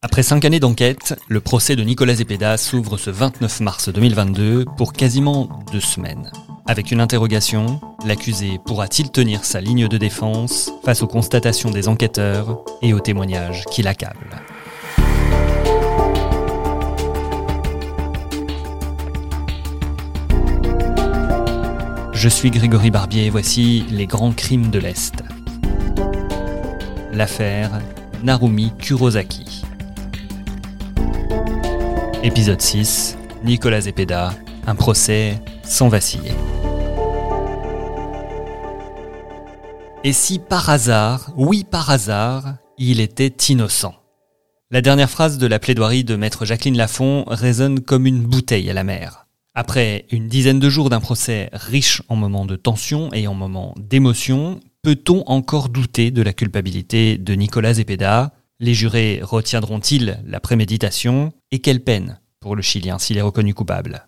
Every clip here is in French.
Après cinq années d'enquête, le procès de Nicolas Zepeda s'ouvre ce 29 mars 2022 pour quasiment deux semaines. Avec une interrogation, l'accusé pourra-t-il tenir sa ligne de défense face aux constatations des enquêteurs et aux témoignages qui l'accablent? Je suis Grégory Barbier et voici les grands crimes de l'Est. L'affaire Narumi Kurosaki. Épisode 6, Nicolas Zepeda, un procès sans vaciller. Et si par hasard, oui par hasard, il était innocent? La dernière phrase de la plaidoirie de maître Jacqueline Lafont résonne comme une bouteille à la mer. Après une dizaine de jours d'un procès riche en moments de tension et en moments d'émotion, peut-on encore douter de la culpabilité de Nicolas Zepeda? Les jurés retiendront-ils la préméditation Et quelle peine pour le Chilien s'il est reconnu coupable?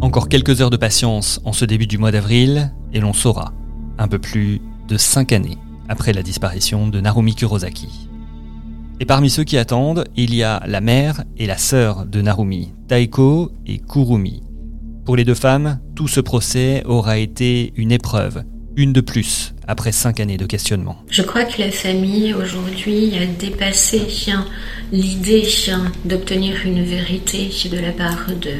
Encore quelques heures de patience en ce début du mois d'avril, et l'on saura, un peu plus de cinq années après la disparition de Narumi Kurosaki. Et parmi ceux qui attendent, il y a la mère et la sœur de Narumi, Taiko et Kurumi. Pour les deux femmes, tout ce procès aura été une épreuve, une de plus, après cinq années de questionnement. Je crois que la famille aujourd'hui a dépassé l'idée d'obtenir une vérité de la part de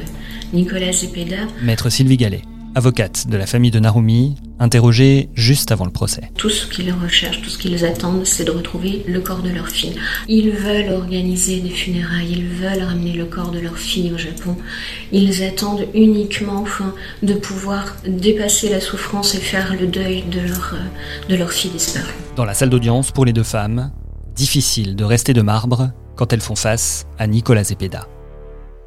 Nicolas Zepeda. Maître Sylvie Gallet, avocate de la famille de Narumi, interrogée juste avant le procès. Tout ce qu'ils recherchent, tout ce qu'ils attendent, c'est de retrouver le corps de leur fille. Ils veulent organiser des funérailles, ils veulent ramener le corps de leur fille au Japon. Ils attendent uniquement enfin, de pouvoir dépasser la souffrance et faire le deuil de leur, de leur fille disparue. Dans la salle d'audience, pour les deux femmes, difficile de rester de marbre quand elles font face à Nicolas Zepeda.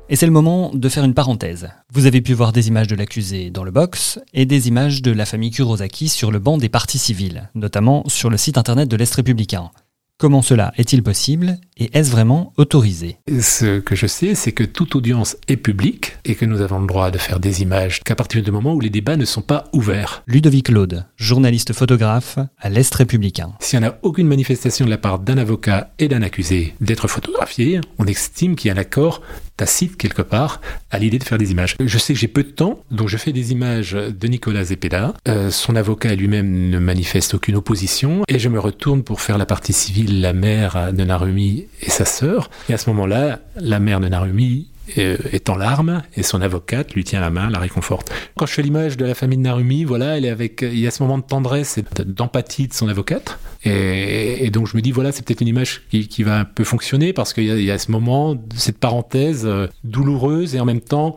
Et c'est le moment de faire une parenthèse. Vous avez pu voir des images de l'accusé dans le box et des images de la famille Kurosaki sur le banc des partis civils, notamment sur le site internet de l'Est républicain. Comment cela est-il possible et est-ce vraiment autorisé? Ce que je sais, c'est que toute audience est publique et que nous avons le droit de faire des images qu'à partir du moment où les débats ne sont pas ouverts. Ludovic Claude, journaliste photographe à l'Est républicain. S'il n'y a aucune manifestation de la part d'un avocat et d'un accusé d'être photographié, on estime qu'il y a un accord tacite quelque part à l'idée de faire des images. Je sais que j'ai peu de temps, donc je fais des images de Nicolas Zepeda. Euh, son avocat lui-même ne manifeste aucune opposition et je me retourne pour faire la partie civile, la mère de Narumi et sa sœur. Et à ce moment-là, la mère de Narumi est en larmes et son avocate lui tient la main, la réconforte. Quand je fais l'image de la famille de Narumi, voilà, elle est avec, il y a ce moment de tendresse et d'empathie de son avocate. Et, donc je me dis voilà, c'est peut-être une image qui, va un peu fonctionner parce qu'il y, y, a ce moment, cette parenthèse euh, douloureuse et en même temps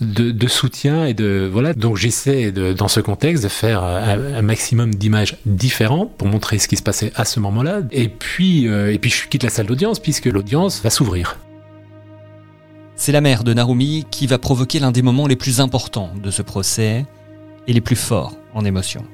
de, soutien et de voilà. Donc j'essaie dans ce contexte de faire un, maximum d'images différentes pour montrer ce qui se passait à ce moment-là. Et puis euh, et puis je quitte la salle d'audience puisque l'audience va s'ouvrir. C'est la mère de Narumi qui va provoquer l'un des moments les plus importants de ce procès et les plus forts en émotion.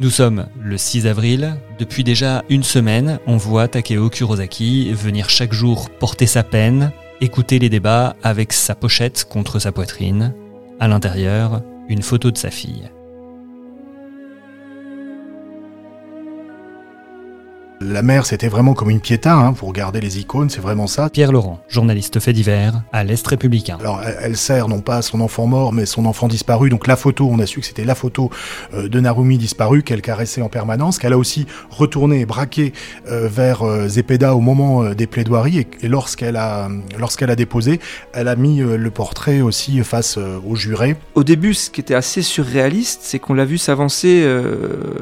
Nous sommes le 6 avril. Depuis déjà une semaine, on voit Takeo Kurosaki venir chaque jour porter sa peine, écouter les débats avec sa pochette contre sa poitrine. À l'intérieur, une photo de sa fille. La mer, c'était vraiment comme une piéta, hein, pour regarder les icônes, c'est vraiment ça. Pierre Laurent, journaliste fait divers à l'Est républicain. Alors, elle, sert non pas à son enfant mort, mais son enfant disparu. Donc la photo, on a su que c'était la photo euh, de Narumi disparu qu'elle caressait en permanence, qu'elle a aussi retourné et braqué euh, vers euh, Zepeda au moment des plaidoiries. Et, lorsqu'elle a, lorsqu'elle a déposé, elle a mis le portrait aussi face aux jurés. Au début, ce qui était assez surréaliste, c'est qu'on l'a vu s'avancer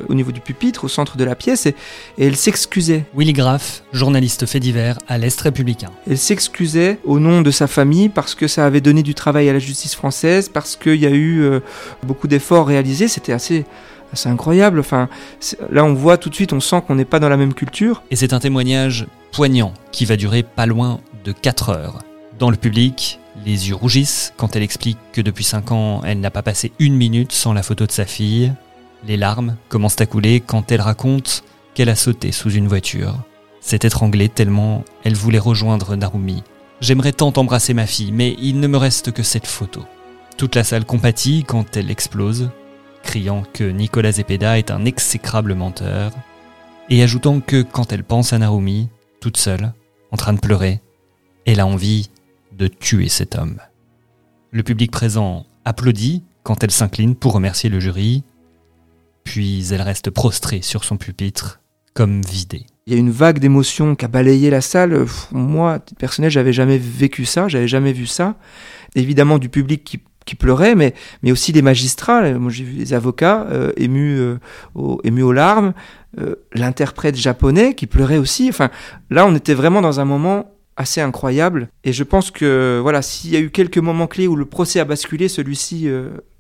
au niveau du pupitre, au centre de la pièce, et, et elle s'excusait Willy Graff, journaliste fait divers à l'Est républicain. Elle s'excusait au nom de sa famille parce que ça avait donné du travail à la justice française, parce qu'il y a eu euh, beaucoup d'efforts réalisés. C'était assez assez incroyable. Enfin, là, on voit tout de suite, on sent qu'on n'est pas dans la même culture. Et c'est un témoignage poignant qui va durer pas loin de 4 heures. Dans le public, les yeux rougissent quand elle explique que depuis 5 ans, elle n'a pas passé une minute sans la photo de sa fille. Les larmes commencent à couler quand elle raconte qu'elle a sauté sous une voiture, s'est étranglée tellement elle voulait rejoindre Narumi. J'aimerais tant embrasser ma fille, mais il ne me reste que cette photo. Toute la salle compatit quand elle explose, criant que Nicolas Zepeda est un exécrable menteur, et ajoutant que quand elle pense à Narumi, toute seule, en train de pleurer, elle a envie de tuer cet homme. Le public présent applaudit quand elle s'incline pour remercier le jury, puis elle reste prostrée sur son pupitre, comme vidée. Il y a une vague d'émotions qui a balayé la salle. Moi, personnel, j'avais jamais vécu ça, j'avais jamais vu ça. Évidemment, du public qui, pleurait, mais, mais aussi des magistrats. Moi, j'ai vu des avocats euh, émus, euh, émus aux larmes, euh, l'interprète japonais qui pleurait aussi. Enfin, là, on était vraiment dans un moment assez incroyable. Et je pense que voilà, s'il y a eu quelques moments clés où le procès a basculé, celui-ci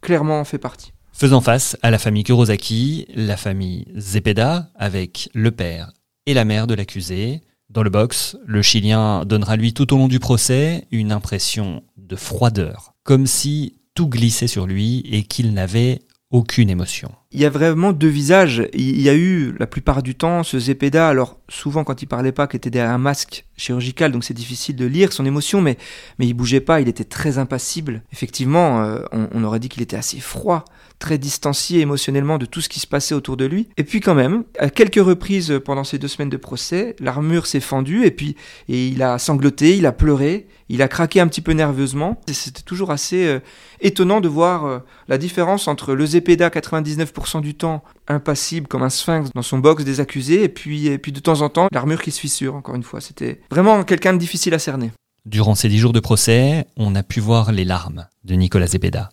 clairement en fait partie. Faisant face à la famille Kurosaki, la famille Zepeda, avec le père et la mère de l'accusé. Dans le box, le Chilien donnera lui tout au long du procès une impression de froideur, comme si tout glissait sur lui et qu'il n'avait aucune émotion. Il y a vraiment deux visages. Il y a eu la plupart du temps ce Zepeda, alors souvent quand il parlait pas, qui était derrière un masque chirurgical, donc c'est difficile de lire son émotion, mais, mais il bougeait pas, il était très impassible. Effectivement, euh, on, aurait dit qu'il était assez froid, très distancié émotionnellement de tout ce qui se passait autour de lui. Et puis quand même, à quelques reprises pendant ces deux semaines de procès, l'armure s'est fendue et puis et il a sangloté, il a pleuré, il a craqué un petit peu nerveusement. C'était toujours assez euh, étonnant de voir euh, la différence entre le Zepeda 99% du temps impassible comme un sphinx dans son box des accusés et puis, et puis de temps en temps l'armure qui se fissure encore une fois. C'était vraiment quelqu'un de difficile à cerner. Durant ces dix jours de procès, on a pu voir les larmes de Nicolas Zepeda.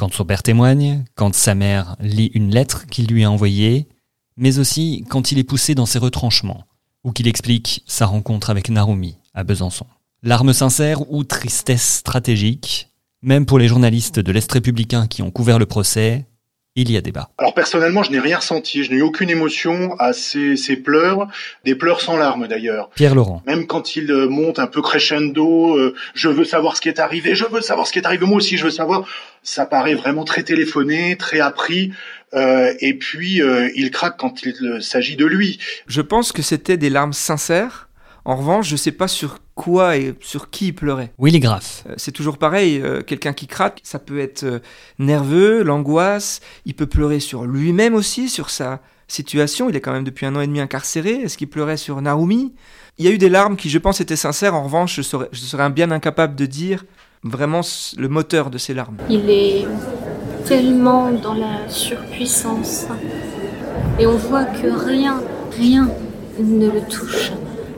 Quand son père témoigne, quand sa mère lit une lettre qu'il lui a envoyée, mais aussi quand il est poussé dans ses retranchements, ou qu'il explique sa rencontre avec Narumi à Besançon. Larmes sincères ou tristesse stratégique, même pour les journalistes de l'Est républicain qui ont couvert le procès, il y a débat. Alors personnellement, je n'ai rien ressenti, je n'ai eu aucune émotion à ces, pleurs, des pleurs sans larmes d'ailleurs. Pierre Laurent. Même quand il euh, monte un peu crescendo, euh, je veux savoir ce qui est arrivé, je veux savoir ce qui est arrivé, moi aussi je veux savoir, ça paraît vraiment très téléphoné, très appris. Euh, et puis il craque quand il s'agit de lui. Je pense que c'était des larmes sincères en revanche, je ne sais pas sur quoi et sur qui il pleurait. Willy Graff. Euh, c'est toujours pareil, euh, quelqu'un qui craque, ça peut être euh, nerveux, l'angoisse, il peut pleurer sur lui-même aussi, sur sa situation, il est quand même depuis un an et demi incarcéré, est-ce qu'il pleurait sur Narumi? Il y a eu des larmes qui je pense étaient sincères, en revanche je serais, je serais bien incapable de dire vraiment le moteur de ces larmes. Il est tellement dans la surpuissance et on voit que rien, rien ne le touche.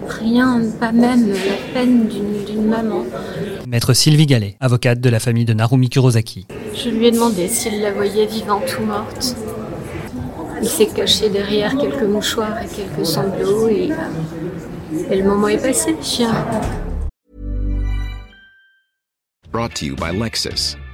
Rien, pas même la peine d'une maman. Maître Sylvie Gallet, avocate de la famille de Narumi Kurosaki. Je lui ai demandé s'il la voyait vivante ou morte. Il s'est caché derrière quelques mouchoirs et quelques sanglots et, et le moment est passé, chien. Brought to you by Lexus.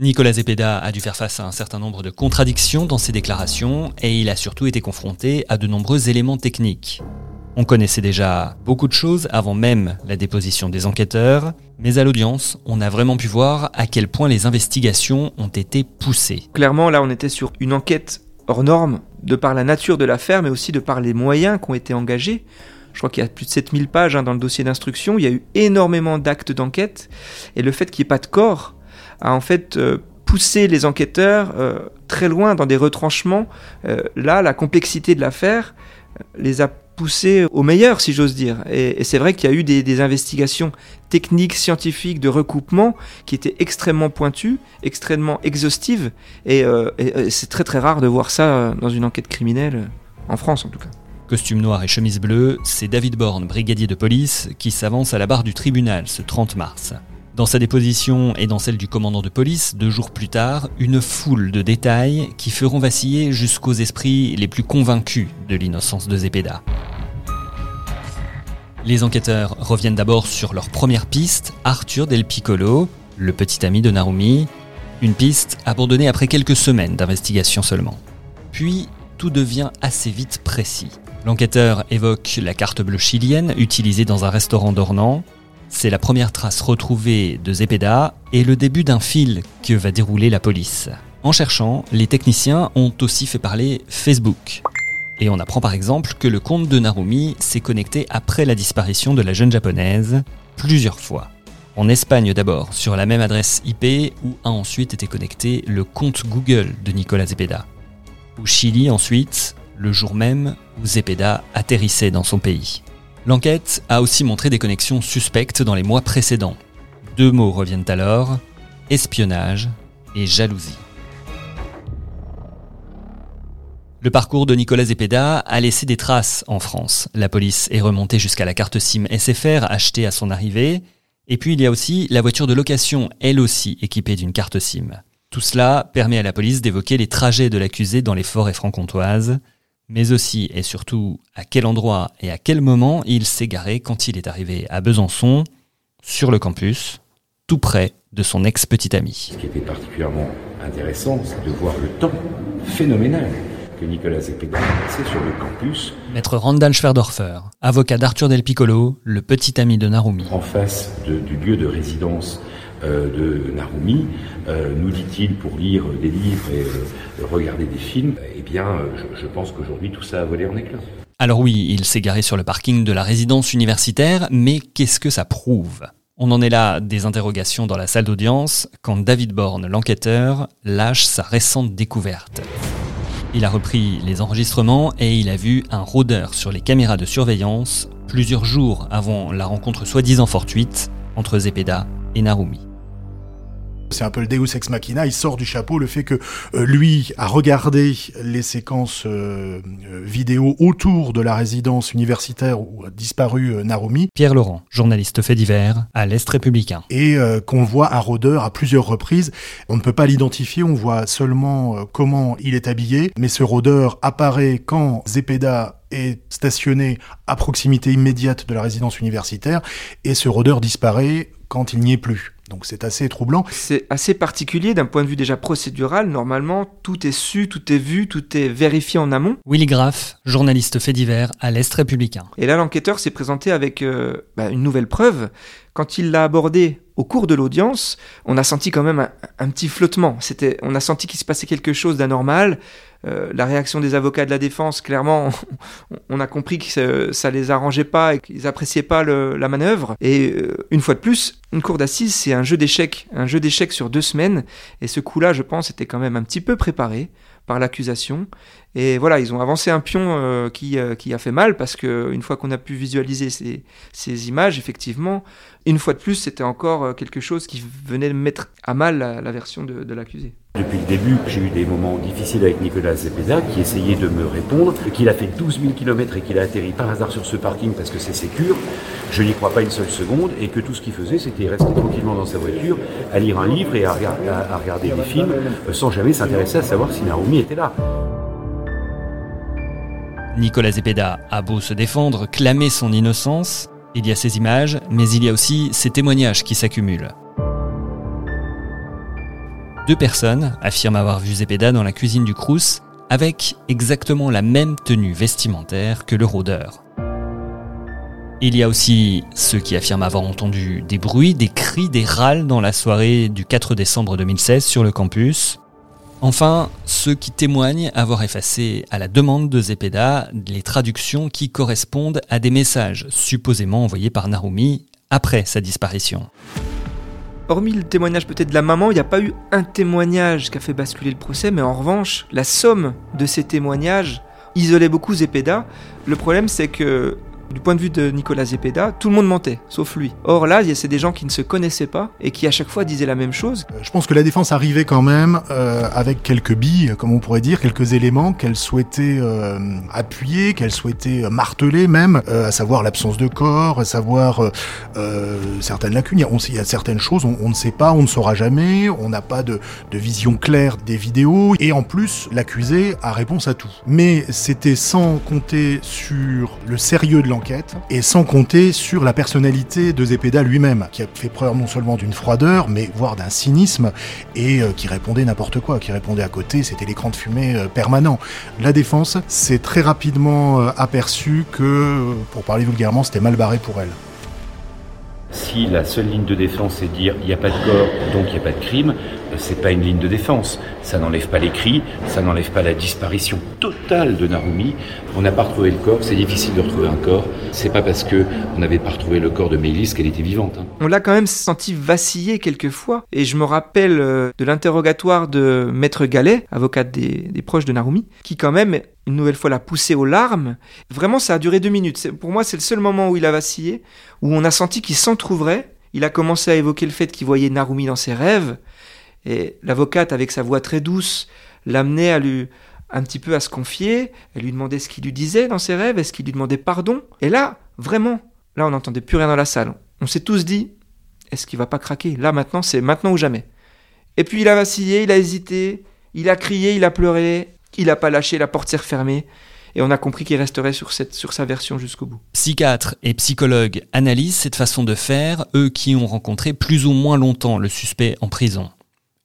Nicolas Zepeda a dû faire face à un certain nombre de contradictions dans ses déclarations et il a surtout été confronté à de nombreux éléments techniques. On connaissait déjà beaucoup de choses avant même la déposition des enquêteurs, mais à l'audience, on a vraiment pu voir à quel point les investigations ont été poussées. Clairement, là, on était sur une enquête hors norme, de par la nature de l'affaire, mais aussi de par les moyens qui ont été engagés. Je crois qu'il y a plus de 7000 pages hein, dans le dossier d'instruction, il y a eu énormément d'actes d'enquête, et le fait qu'il n'y ait pas de corps, a en fait euh, poussé les enquêteurs euh, très loin dans des retranchements. Euh, là, la complexité de l'affaire les a poussé au meilleur, si j'ose dire. Et, c'est vrai qu'il y a eu des, investigations techniques, scientifiques, de recoupement qui étaient extrêmement pointues, extrêmement exhaustives. Et, euh, c'est très très rare de voir ça dans une enquête criminelle, en France en tout cas. Costume noir et chemise bleue, c'est David Bourne, brigadier de police, qui s'avance à la barre du tribunal ce 30 mars. Dans sa déposition et dans celle du commandant de police, deux jours plus tard, une foule de détails qui feront vaciller jusqu'aux esprits les plus convaincus de l'innocence de Zepeda. Les enquêteurs reviennent d'abord sur leur première piste, Arthur Del Piccolo, le petit ami de Narumi, une piste abandonnée après quelques semaines d'investigation seulement. Puis, tout devient assez vite précis. L'enquêteur évoque la carte bleue chilienne utilisée dans un restaurant d'Ornans, c'est la première trace retrouvée de Zepeda et le début d'un fil que va dérouler la police. En cherchant, les techniciens ont aussi fait parler Facebook. Et on apprend par exemple que le compte de Narumi s'est connecté après la disparition de la jeune japonaise plusieurs fois. En Espagne d'abord, sur la même adresse IP où a ensuite été connecté le compte Google de Nicolas Zepeda. Au Chili ensuite, le jour même où Zepeda atterrissait dans son pays. L'enquête a aussi montré des connexions suspectes dans les mois précédents. Deux mots reviennent alors, espionnage et jalousie. Le parcours de Nicolas Zepeda a laissé des traces en France. La police est remontée jusqu'à la carte SIM SFR achetée à son arrivée. Et puis il y a aussi la voiture de location, elle aussi équipée d'une carte SIM. Tout cela permet à la police d'évoquer les trajets de l'accusé dans les forêts franc-comtoises, mais aussi et surtout à quel endroit et à quel moment il s'est garé quand il est arrivé à Besançon, sur le campus, tout près de son ex-petite amie. Ce qui était particulièrement intéressant, c'est de voir le temps phénoménal que Nicolas Zepeda a passé sur le campus. Maître Randall Schwerdorfer, avocat d'Arthur Del Piccolo, le petit ami de Narumi. En face du lieu de résidence de Narumi, euh, nous dit-il, pour lire des livres et euh, regarder des films, eh bien, je, pense qu'aujourd'hui tout ça a volé en éclats. Alors oui, il s'est garé sur le parking de la résidence universitaire, mais qu'est-ce que ça prouve? On en est là des interrogations dans la salle d'audience quand David Bourne, l'enquêteur, lâche sa récente découverte. Il a repris les enregistrements et il a vu un rôdeur sur les caméras de surveillance plusieurs jours avant la rencontre soi-disant fortuite entre Zepeda et Narumi. C'est un peu le Deus ex machina, il sort du chapeau le fait que euh, lui a regardé les séquences euh, euh, vidéo autour de la résidence universitaire où a disparu Narumi. Pierre Laurent, journaliste fait divers à l'Est républicain. Et qu'on voit un rôdeur à plusieurs reprises. On ne peut pas l'identifier, on voit seulement comment il est habillé, mais ce rôdeur apparaît quand Zepeda est stationné à proximité immédiate de la résidence universitaire et ce rôdeur disparaît quand il n'y est plus. Donc c'est assez troublant. C'est assez particulier d'un point de vue déjà procédural. Normalement, tout est su, tout est vu, tout est vérifié en amont. Willy Graff, journaliste fait divers à l'Est républicain. Et là, l'enquêteur s'est présenté avec euh, bah, une nouvelle preuve. Quand il l'a abordé au cours de l'audience, on a senti quand même un, petit flottement. C'était, on a senti qu'il se passait quelque chose d'anormal. Euh, la réaction des avocats de la défense, clairement, on, a compris que ça, les arrangeait pas et qu'ils appréciaient pas la manœuvre. Et euh, une fois de plus, une cour d'assises, c'est un jeu d'échecs, un jeu d'échecs sur deux semaines. Et ce coup-là, je pense, était quand même un petit peu préparé par l'accusation. Et voilà, ils ont avancé un pion euh, qui, a fait mal parce que une fois qu'on a pu visualiser ces, images, effectivement, une fois de plus, c'était encore quelque chose qui venait mettre à mal la, version de l'accusé. Depuis le début, j'ai eu des moments difficiles avec Nicolas Zepeda qui essayait de me répondre, qu'il a fait 12 000 km et qu'il a atterri par hasard sur ce parking parce que c'est sécure. Je n'y crois pas une seule seconde et que tout ce qu'il faisait, c'était rester tranquillement dans sa voiture, à lire un livre et à, regarder des films euh, sans jamais s'intéresser à savoir si Naomi était là. Nicolas Zepeda a beau se défendre, clamer son innocence, il y a ces images, mais il y a aussi ces témoignages qui s'accumulent. Deux personnes affirment avoir vu Zepeda dans la cuisine du Crous avec exactement la même tenue vestimentaire que le rôdeur. Il y a aussi ceux qui affirment avoir entendu des bruits, des cris, des râles dans la soirée du 4 décembre 2016 sur le campus. Enfin, ceux qui témoignent avoir effacé à la demande de Zepeda les traductions qui correspondent à des messages supposément envoyés par Narumi après sa disparition hormis le témoignage peut-être de la maman, il n'y a pas eu un témoignage qui a fait basculer le procès, mais en revanche, la somme de ces témoignages isolait beaucoup Zepeda. Le problème, c'est que du point de vue de Nicolas Zepeda, tout le monde mentait, sauf lui. Or là, c'est des gens qui ne se connaissaient pas et qui à chaque fois disaient la même chose. Euh, je pense que la défense arrivait quand même euh, avec quelques billes, comme on pourrait dire, quelques éléments qu'elle souhaitait euh, appuyer, qu'elle souhaitait marteler même, à savoir l'absence de corps, à savoir certaines lacunes. Il y, a, certaines choses, on, on, ne sait pas, on ne saura jamais, on n'a pas de, de vision claire des vidéos, et en plus, l'accusé a réponse à tout. Mais c'était sans compter sur le sérieux de l'enquête et sans compter sur la personnalité de Zepeda lui-même, qui a fait preuve non seulement d'une froideur, mais voire d'un cynisme, et euh, qui répondait n'importe quoi, qui répondait à côté, c'était l'écran de fumée euh, permanent. La défense s'est très rapidement euh, aperçu que, pour parler vulgairement, c'était mal barré pour elle. Si la seule ligne de défense est de dire il n'y a pas de corps, donc il n'y a pas de crime, c'est pas une ligne de défense. Ça n'enlève pas les cris, ça n'enlève pas la disparition totale de Narumi. On n'a pas retrouvé le corps, c'est difficile de retrouver un corps. C'est pas parce que on n'avait pas retrouvé le corps de Mélis qu'elle était vivante. Hein. On l'a quand même senti vaciller quelquefois. Et je me rappelle euh, de l'interrogatoire de Maître Gallet, avocate des, des proches de Narumi, qui quand même une nouvelle fois l'a poussé aux larmes. Vraiment, ça a duré deux minutes. Pour moi, c'est le seul moment où il a vacillé, où on a senti qu'il s'en trouverait. Il a commencé à évoquer le fait qu'il voyait Narumi dans ses rêves. Et l'avocate, avec sa voix très douce, l'amenait à lui un petit peu à se confier. Elle lui demandait ce qu'il lui disait dans ses rêves, est-ce qu'il lui demandait pardon? Et là, vraiment, là, on n'entendait plus rien dans la salle. On s'est tous dit, est-ce qu'il va pas craquer? Là, maintenant, c'est maintenant ou jamais. Et puis il a vacillé, il a hésité, il a crié, il a pleuré, il n'a pas lâché, la porte s'est refermée. Et on a compris qu'il resterait sur, cette, sur sa version jusqu'au bout. Psychiatres et psychologues analysent cette façon de faire, eux qui ont rencontré plus ou moins longtemps le suspect en prison.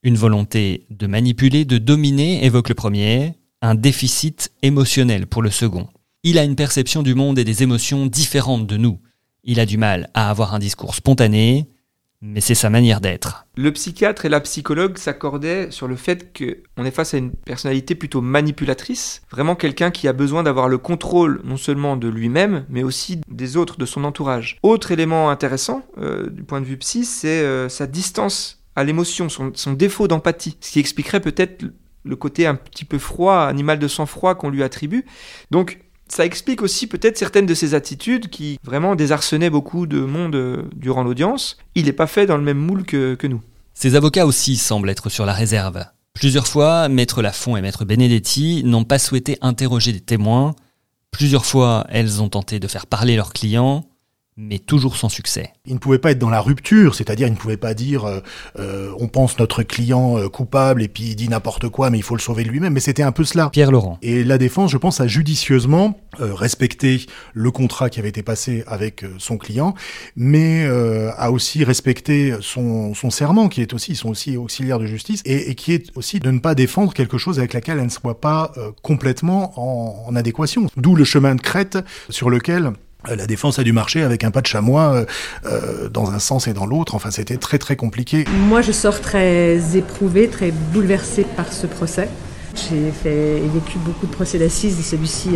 Une volonté de manipuler, de dominer évoque le premier, un déficit émotionnel pour le second. Il a une perception du monde et des émotions différentes de nous. Il a du mal à avoir un discours spontané, mais c'est sa manière d'être. Le psychiatre et la psychologue s'accordaient sur le fait qu'on est face à une personnalité plutôt manipulatrice, vraiment quelqu'un qui a besoin d'avoir le contrôle non seulement de lui-même, mais aussi des autres, de son entourage. Autre élément intéressant euh, du point de vue psy, c'est euh, sa distance à l'émotion, son, défaut d'empathie, ce qui expliquerait peut-être le côté un petit peu froid, animal de sang-froid qu'on lui attribue. Donc ça explique aussi peut-être certaines de ses attitudes qui vraiment désarçonnaient beaucoup de monde euh, durant l'audience. Il n'est pas fait dans le même moule que, que nous. Ses avocats aussi semblent être sur la réserve. Plusieurs fois, Maître Lafont et Maître Benedetti n'ont pas souhaité interroger des témoins. Plusieurs fois, elles ont tenté de faire parler leurs clients mais toujours sans succès. Il ne pouvait pas être dans la rupture, c'est-à-dire il ne pouvait pas dire euh, euh, on pense notre client euh, coupable et puis il dit n'importe quoi mais il faut le sauver lui-même, mais c'était un peu cela. Pierre Laurent. Et la défense, je pense, a judicieusement euh, respecté le contrat qui avait été passé avec son client, mais euh, a aussi respecté son, son serment qui est aussi, ils sont aussi auxiliaires de justice et, et, qui est aussi de ne pas défendre quelque chose avec laquelle elle ne soit pas complètement en, en adéquation. D'où le chemin de crête sur lequel la défense a dû marcher avec un pas de chamois euh, dans un sens et dans l'autre. Enfin, c'était très très compliqué. Moi, je sors très éprouvée, très bouleversée par ce procès. J'ai vécu beaucoup de procès d'assises et celui-ci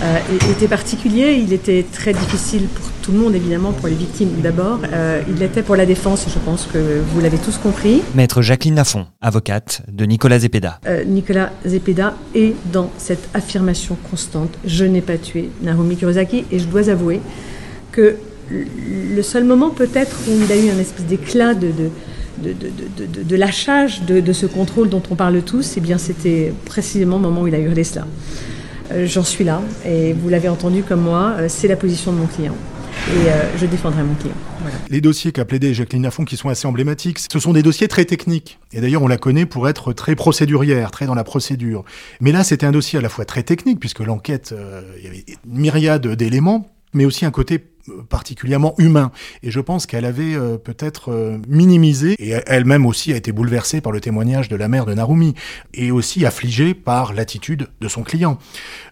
euh, était particulier. Il était très difficile pour tout le monde, évidemment, pour les victimes d'abord. Euh, il l'était pour la défense, je pense que vous l'avez tous compris. Maître Jacqueline Lafont, avocate de Nicolas Zepeda. Euh, Nicolas Zepeda est dans cette affirmation constante je n'ai pas tué Narumi Kurosaki, et je dois avouer que le seul moment peut-être où il a eu un espèce d'éclat de, de de, de, de, de lâchage de, ce contrôle dont on parle tous, et eh bien c'était précisément le moment où il a hurlé cela. Euh, J'en suis là, et vous l'avez entendu comme moi, euh, c'est la position de mon client. Et euh, je défendrai mon client. Voilà. Les dossiers qu'a plaidé Jacqueline Lafont, qui sont assez emblématiques, ce sont des dossiers très techniques. Et d'ailleurs, on la connaît pour être très procédurière, très dans la procédure. Mais là, c'était un dossier à la fois très technique, puisque l'enquête, euh, il y avait une myriade d'éléments, mais aussi un côté particulièrement humain. Et je pense qu'elle avait euh, peut-être euh, minimisé, et elle-même aussi a été bouleversée par le témoignage de la mère de Narumi, et aussi affligée par l'attitude de son client.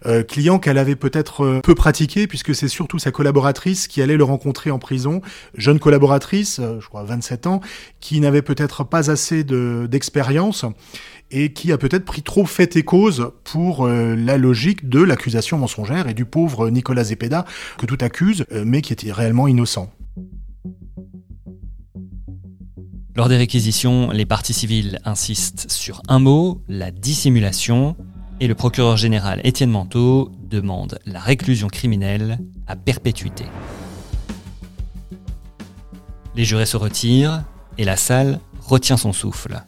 Euh, client qu'elle avait peut-être euh, peu pratiqué, puisque c'est surtout sa collaboratrice qui allait le rencontrer en prison, jeune collaboratrice, je crois 27 ans, qui n'avait peut-être pas assez d'expérience, et qui a peut-être pris trop fait et cause pour euh, la logique de l'accusation mensongère et du pauvre Nicolas Zepeda, que tout accuse, euh, mais qui était réellement innocent. Lors des réquisitions, les parties civiles insistent sur un mot, la dissimulation, et le procureur général Étienne Manteau demande la réclusion criminelle à perpétuité. Les jurés se retirent et la salle retient son souffle.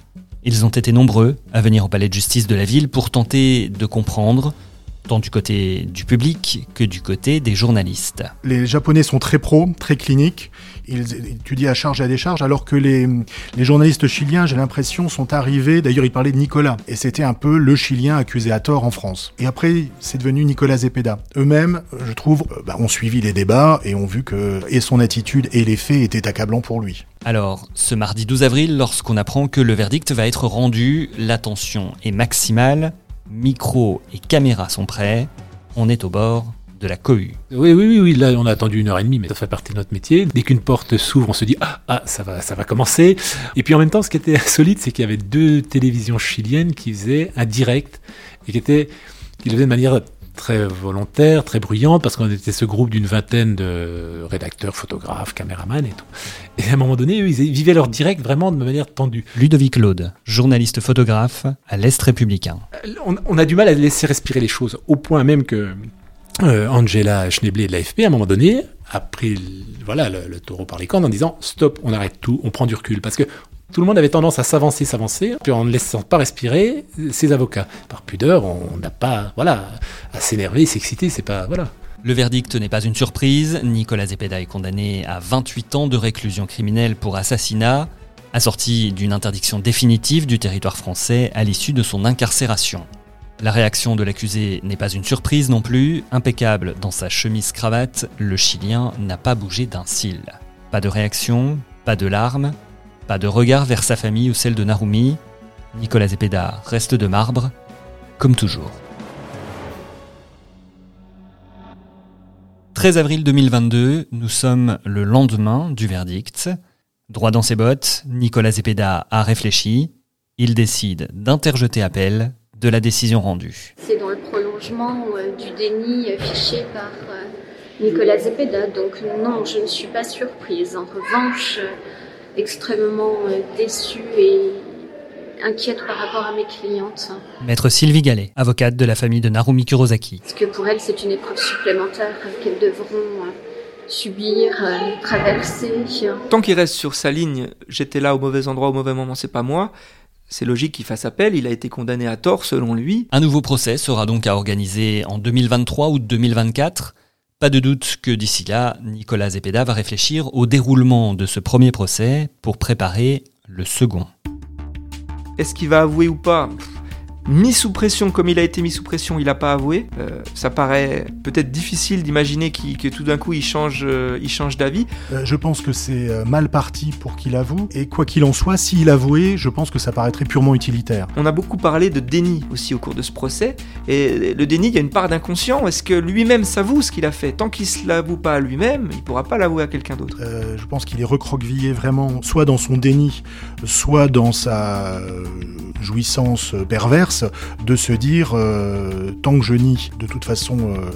Ils ont été nombreux à venir au palais de justice de la ville pour tenter de comprendre, tant du côté du public que du côté des journalistes. Les Japonais sont très pros, très cliniques. Ils étudient à charge et à décharge, alors que les, les journalistes chiliens, j'ai l'impression, sont arrivés. D'ailleurs, ils parlaient de Nicolas, et c'était un peu le Chilien accusé à tort en France. Et après, c'est devenu Nicolas Zepeda. Eux-mêmes, je trouve, euh, bah, ont suivi les débats et ont vu que et son attitude et les faits étaient accablants pour lui. Alors, ce mardi 12 avril, lorsqu'on apprend que le verdict va être rendu, l'attention est maximale, micro et caméra sont prêts, on est au bord de la cohue. Oui, oui, oui, oui, là on a attendu une heure et demie, mais ça fait partie de notre métier. Dès qu'une porte s'ouvre, on se dit ah, ah, ça va, ça va commencer. Et puis en même temps, ce qui était insolite, c'est qu'il y avait deux télévisions chiliennes qui faisaient un direct et qui étaient, qui le faisaient de manière très volontaire, très bruyante, parce qu'on était ce groupe d'une vingtaine de rédacteurs, photographes, caméramans et tout. Et à un moment donné, eux, ils vivaient leur direct vraiment de manière tendue. Ludovic Claude, journaliste photographe à l'Est républicain. On, on a du mal à laisser respirer les choses, au point même que euh, Angela Schneblé de l'AFP, à un moment donné, a pris voilà, le, le, taureau par les cornes en disant stop, on arrête tout, on prend du recul. Parce que tout le monde avait tendance à s'avancer, s'avancer, puis en ne laissant pas respirer ses avocats. Par pudeur, on n'a pas voilà, à s'énerver, s'exciter, c'est pas. Voilà. Le verdict n'est pas une surprise. Nicolas Zepeda est condamné à 28 ans de réclusion criminelle pour assassinat, assorti d'une interdiction définitive du territoire français à l'issue de son incarcération. La réaction de l'accusé n'est pas une surprise non plus. Impeccable dans sa chemise-cravate, le Chilien n'a pas bougé d'un cil. Pas de réaction, pas de larmes, pas de regard vers sa famille ou celle de Narumi. Nicolas Zepeda reste de marbre, comme toujours. 13 avril 2022, nous sommes le lendemain du verdict. Droit dans ses bottes, Nicolas Zepeda a réfléchi. Il décide d'interjeter appel de la décision rendue. C'est dans le prolongement euh, du déni affiché par euh, Nicolas Zepeda, donc non, je ne suis pas surprise. En revanche, extrêmement déçue et inquiète par rapport à mes clientes. Maître Sylvie Gallet, avocate de la famille de Narumi Kurosaki. Parce que pour elles, c'est une épreuve supplémentaire qu'elles devront subir, traverser. Tant qu'il reste sur sa ligne, j'étais là au mauvais endroit au mauvais moment, c'est pas moi. C'est logique qu'il fasse appel, il a été condamné à tort selon lui. Un nouveau procès sera donc à organiser en 2023 ou 2024. Pas de doute que d'ici là, Nicolas Zepeda va réfléchir au déroulement de ce premier procès pour préparer le second. Est-ce qu'il va avouer ou pas? Mis sous pression comme il a été mis sous pression, il n'a pas avoué. Euh, ça paraît peut-être difficile d'imaginer que tout d'un coup il change, euh, il change d'avis. Euh, je pense que c'est mal parti pour qu'il avoue. Et quoi qu'il en soit, s'il avouait, je pense que ça paraîtrait purement utilitaire. On a beaucoup parlé de déni aussi au cours de ce procès. Et le déni, il y a une part d'inconscient. Est-ce que lui-même s'avoue ce qu'il a fait? Tant qu'il ne se l'avoue pas à lui-même, il ne pourra pas l'avouer à quelqu'un d'autre. je pense qu'il est recroquevillé vraiment, soit dans son déni, soit dans sa jouissance perverse de se dire euh, tant que je nie, de toute façon, euh,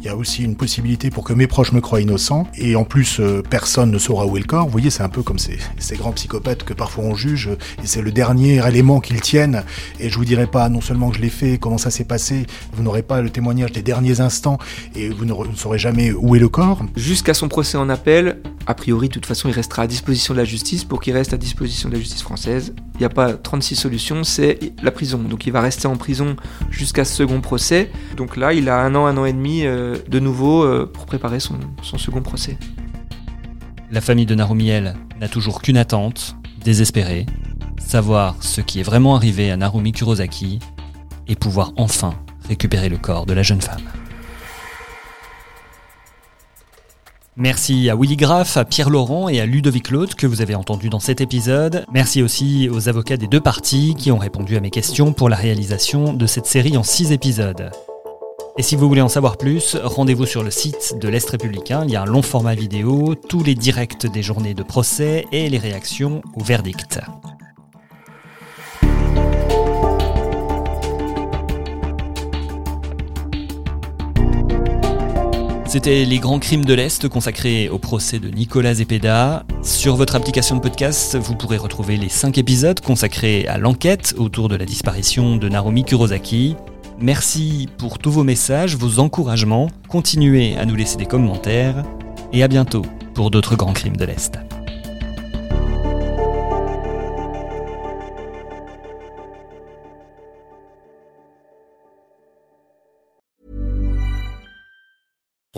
il y a aussi une possibilité pour que mes proches me croient innocent, et en plus, euh, personne ne saura où est le corps. Vous voyez, c'est un peu comme ces, ces grands psychopathes que parfois on juge, et c'est le dernier élément qu'ils tiennent, et je vous dirai pas non seulement que je l'ai fait, comment ça s'est passé, vous n'aurez pas le témoignage des derniers instants, et vous ne, ne saurez jamais où est le corps. Jusqu'à son procès en appel, a priori, de toute façon, il restera à disposition de la justice pour qu'il reste à disposition de la justice française. Il n'y a pas 36 solutions, c'est la prison. Donc il va rester en prison jusqu'à ce second procès. Donc là, il a un an, un an et demi euh, de nouveau euh, pour préparer son, son second procès. La famille de Narumiel n'a toujours qu'une attente, désespérée, savoir ce qui est vraiment arrivé à Narumi Kurosaki et pouvoir enfin récupérer le corps de la jeune femme. Merci à Willy Graff, à Pierre Laurent et à Ludovic Claude que vous avez entendu dans cet épisode. Merci aussi aux avocats des deux parties qui ont répondu à mes questions pour la réalisation de cette série en six épisodes. Et si vous voulez en savoir plus, rendez-vous sur le site de l'Est républicain, il y a un long format vidéo, tous les directs des journées de procès et les réactions au verdict. C'était Les Grands Crimes de l'Est consacrés au procès de Nicolas Zepeda. Sur votre application de podcast, vous pourrez retrouver les 5 épisodes consacrés à l'enquête autour de la disparition de Narumi Kurosaki. Merci pour tous vos messages, vos encouragements. Continuez à nous laisser des commentaires. Et à bientôt pour d'autres grands crimes de l'Est.